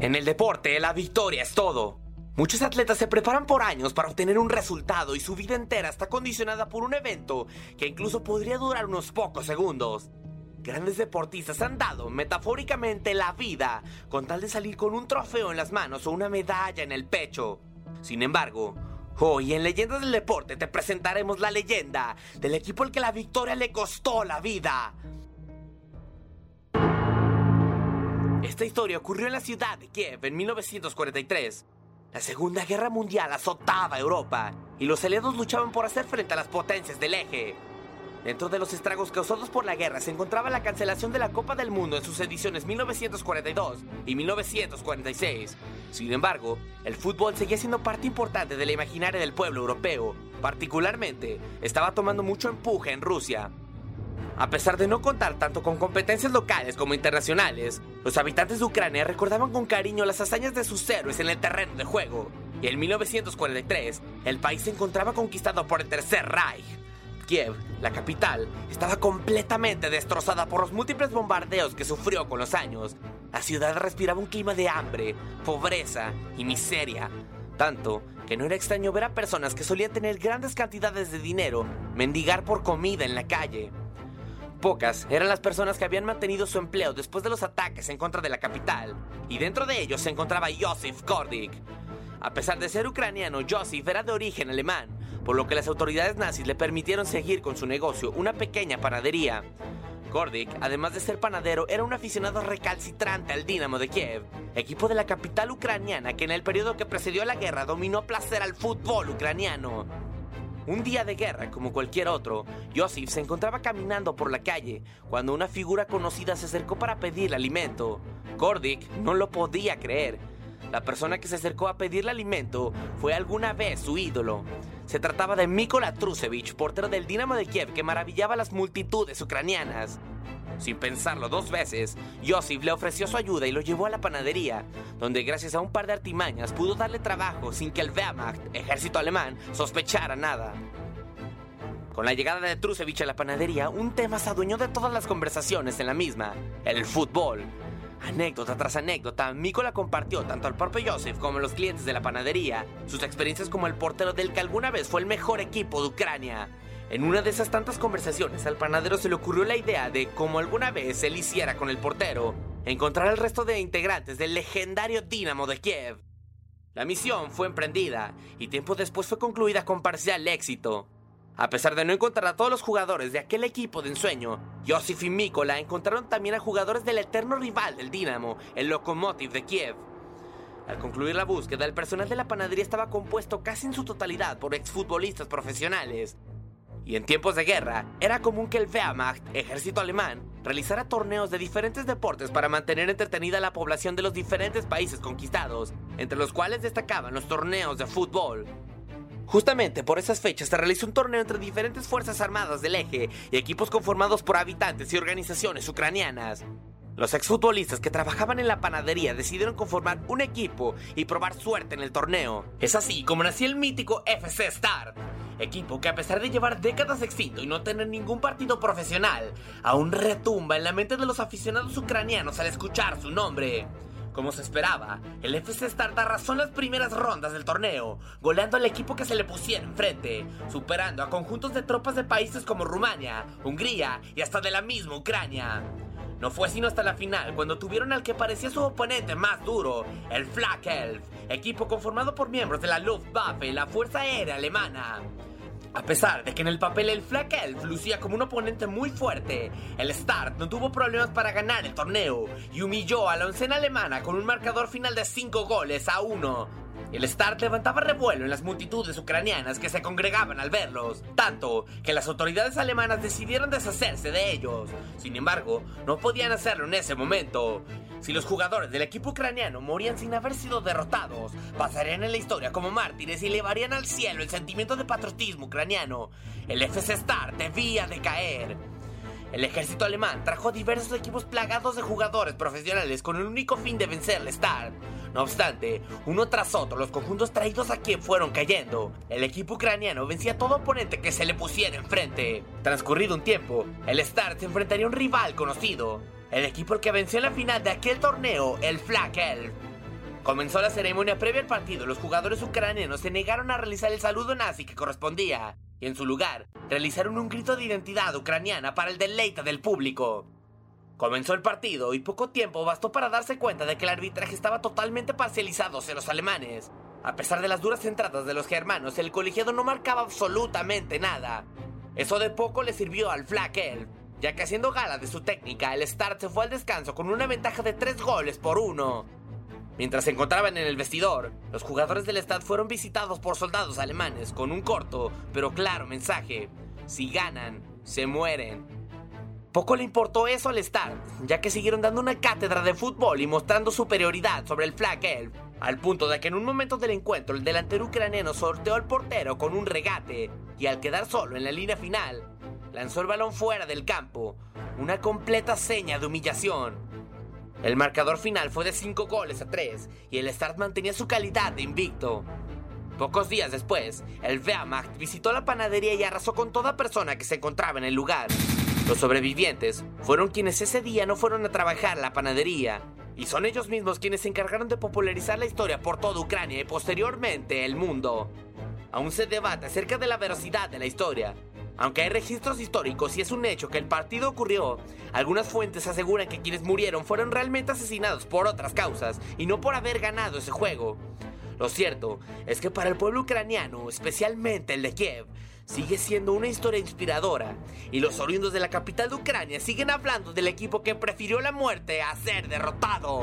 En el deporte, la victoria es todo. Muchos atletas se preparan por años para obtener un resultado y su vida entera está condicionada por un evento que incluso podría durar unos pocos segundos. Grandes deportistas han dado metafóricamente la vida con tal de salir con un trofeo en las manos o una medalla en el pecho. Sin embargo, hoy en Leyendas del Deporte te presentaremos la leyenda del equipo al que la victoria le costó la vida. Esta historia ocurrió en la ciudad de Kiev en 1943. La Segunda Guerra Mundial azotaba a Europa y los aliados luchaban por hacer frente a las potencias del eje. Dentro de los estragos causados por la guerra se encontraba la cancelación de la Copa del Mundo en sus ediciones 1942 y 1946. Sin embargo, el fútbol seguía siendo parte importante de la imaginaria del pueblo europeo. Particularmente, estaba tomando mucho empuje en Rusia. A pesar de no contar tanto con competencias locales como internacionales, los habitantes de Ucrania recordaban con cariño las hazañas de sus héroes en el terreno de juego. Y en 1943, el país se encontraba conquistado por el Tercer Reich. Kiev, la capital, estaba completamente destrozada por los múltiples bombardeos que sufrió con los años. La ciudad respiraba un clima de hambre, pobreza y miseria. Tanto que no era extraño ver a personas que solían tener grandes cantidades de dinero mendigar por comida en la calle. Pocas eran las personas que habían mantenido su empleo después de los ataques en contra de la capital, y dentro de ellos se encontraba Josif Kordik. A pesar de ser ucraniano, Josif era de origen alemán, por lo que las autoridades nazis le permitieron seguir con su negocio, una pequeña panadería. Kordik, además de ser panadero, era un aficionado recalcitrante al Dinamo de Kiev, equipo de la capital ucraniana que en el periodo que precedió la guerra dominó a placer al fútbol ucraniano. Un día de guerra como cualquier otro, Josif se encontraba caminando por la calle cuando una figura conocida se acercó para pedirle alimento. Kordik no lo podía creer. La persona que se acercó a pedirle alimento fue alguna vez su ídolo. Se trataba de Mikola Trusevich, portero del Dinamo de Kiev que maravillaba a las multitudes ucranianas. Sin pensarlo dos veces, Josif le ofreció su ayuda y lo llevó a la panadería, donde gracias a un par de artimañas pudo darle trabajo sin que el Wehrmacht, ejército alemán, sospechara nada. Con la llegada de Trusevich a la panadería, un tema se adueñó de todas las conversaciones en la misma, el fútbol. Anécdota tras anécdota, Mikola compartió tanto al propio Joseph como a los clientes de la panadería sus experiencias como el portero del que alguna vez fue el mejor equipo de Ucrania. En una de esas tantas conversaciones, al panadero se le ocurrió la idea de, como alguna vez él hiciera con el portero, encontrar al resto de integrantes del legendario Dinamo de Kiev. La misión fue emprendida y tiempo después fue concluida con parcial éxito. A pesar de no encontrar a todos los jugadores de aquel equipo de ensueño, Josif y Mikola encontraron también a jugadores del eterno rival del Dinamo, el Lokomotiv de Kiev. Al concluir la búsqueda, el personal de la panadería estaba compuesto casi en su totalidad por exfutbolistas profesionales. Y en tiempos de guerra, era común que el Wehrmacht, ejército alemán, realizara torneos de diferentes deportes para mantener entretenida a la población de los diferentes países conquistados, entre los cuales destacaban los torneos de fútbol. Justamente por esas fechas se realizó un torneo entre diferentes fuerzas armadas del eje y equipos conformados por habitantes y organizaciones ucranianas. Los exfutbolistas que trabajaban en la panadería decidieron conformar un equipo y probar suerte en el torneo. Es así como nació el mítico FC Star, equipo que a pesar de llevar décadas éxito y no tener ningún partido profesional, aún retumba en la mente de los aficionados ucranianos al escuchar su nombre. Como se esperaba, el FC Start arrasó en las primeras rondas del torneo, goleando al equipo que se le pusiera enfrente, superando a conjuntos de tropas de países como Rumania, Hungría y hasta de la misma Ucrania. No fue sino hasta la final cuando tuvieron al que parecía su oponente más duro, el Flak Elf, equipo conformado por miembros de la Luftwaffe, la Fuerza Aérea Alemana. A pesar de que en el papel el Flak Elf lucía como un oponente muy fuerte, el Start no tuvo problemas para ganar el torneo y humilló a la oncena alemana con un marcador final de 5 goles a 1. El Start levantaba revuelo en las multitudes ucranianas que se congregaban al verlos, tanto que las autoridades alemanas decidieron deshacerse de ellos. Sin embargo, no podían hacerlo en ese momento. Si los jugadores del equipo ucraniano morían sin haber sido derrotados, pasarían en la historia como mártires y elevarían al cielo el sentimiento de patriotismo ucraniano. El FC Start debía de caer. El ejército alemán trajo diversos equipos plagados de jugadores profesionales con el único fin de vencer al Start. No obstante, uno tras otro los conjuntos traídos a fueron cayendo. El equipo ucraniano vencía a todo oponente que se le pusiera enfrente. Transcurrido un tiempo, el Start se enfrentaría a un rival conocido. El equipo que venció en la final de aquel torneo, el Flak Elf. Comenzó la ceremonia previa al partido. Los jugadores ucranianos se negaron a realizar el saludo nazi que correspondía y en su lugar realizaron un grito de identidad ucraniana para el deleite del público. Comenzó el partido y poco tiempo bastó para darse cuenta de que el arbitraje estaba totalmente parcializado hacia los alemanes. A pesar de las duras entradas de los germanos, el colegiado no marcaba absolutamente nada. Eso de poco le sirvió al Flak Elf, ya que haciendo gala de su técnica, el Start se fue al descanso con una ventaja de 3 goles por uno. Mientras se encontraban en el vestidor, los jugadores del Stad fueron visitados por soldados alemanes con un corto pero claro mensaje. Si ganan, se mueren. Poco le importó eso al Stad, ya que siguieron dando una cátedra de fútbol y mostrando superioridad sobre el Flak Elf, al punto de que en un momento del encuentro el delantero ucraniano sorteó al portero con un regate y al quedar solo en la línea final, lanzó el balón fuera del campo, una completa seña de humillación. El marcador final fue de 5 goles a 3 y el Start mantenía su calidad de invicto. Pocos días después, el Wehrmacht visitó la panadería y arrasó con toda persona que se encontraba en el lugar. Los sobrevivientes fueron quienes ese día no fueron a trabajar la panadería, y son ellos mismos quienes se encargaron de popularizar la historia por toda Ucrania y posteriormente el mundo. Aún se debate acerca de la veracidad de la historia, aunque hay registros históricos y es un hecho que el partido ocurrió, algunas fuentes aseguran que quienes murieron fueron realmente asesinados por otras causas y no por haber ganado ese juego. Lo cierto es que para el pueblo ucraniano, especialmente el de Kiev, sigue siendo una historia inspiradora y los oriundos de la capital de Ucrania siguen hablando del equipo que prefirió la muerte a ser derrotado.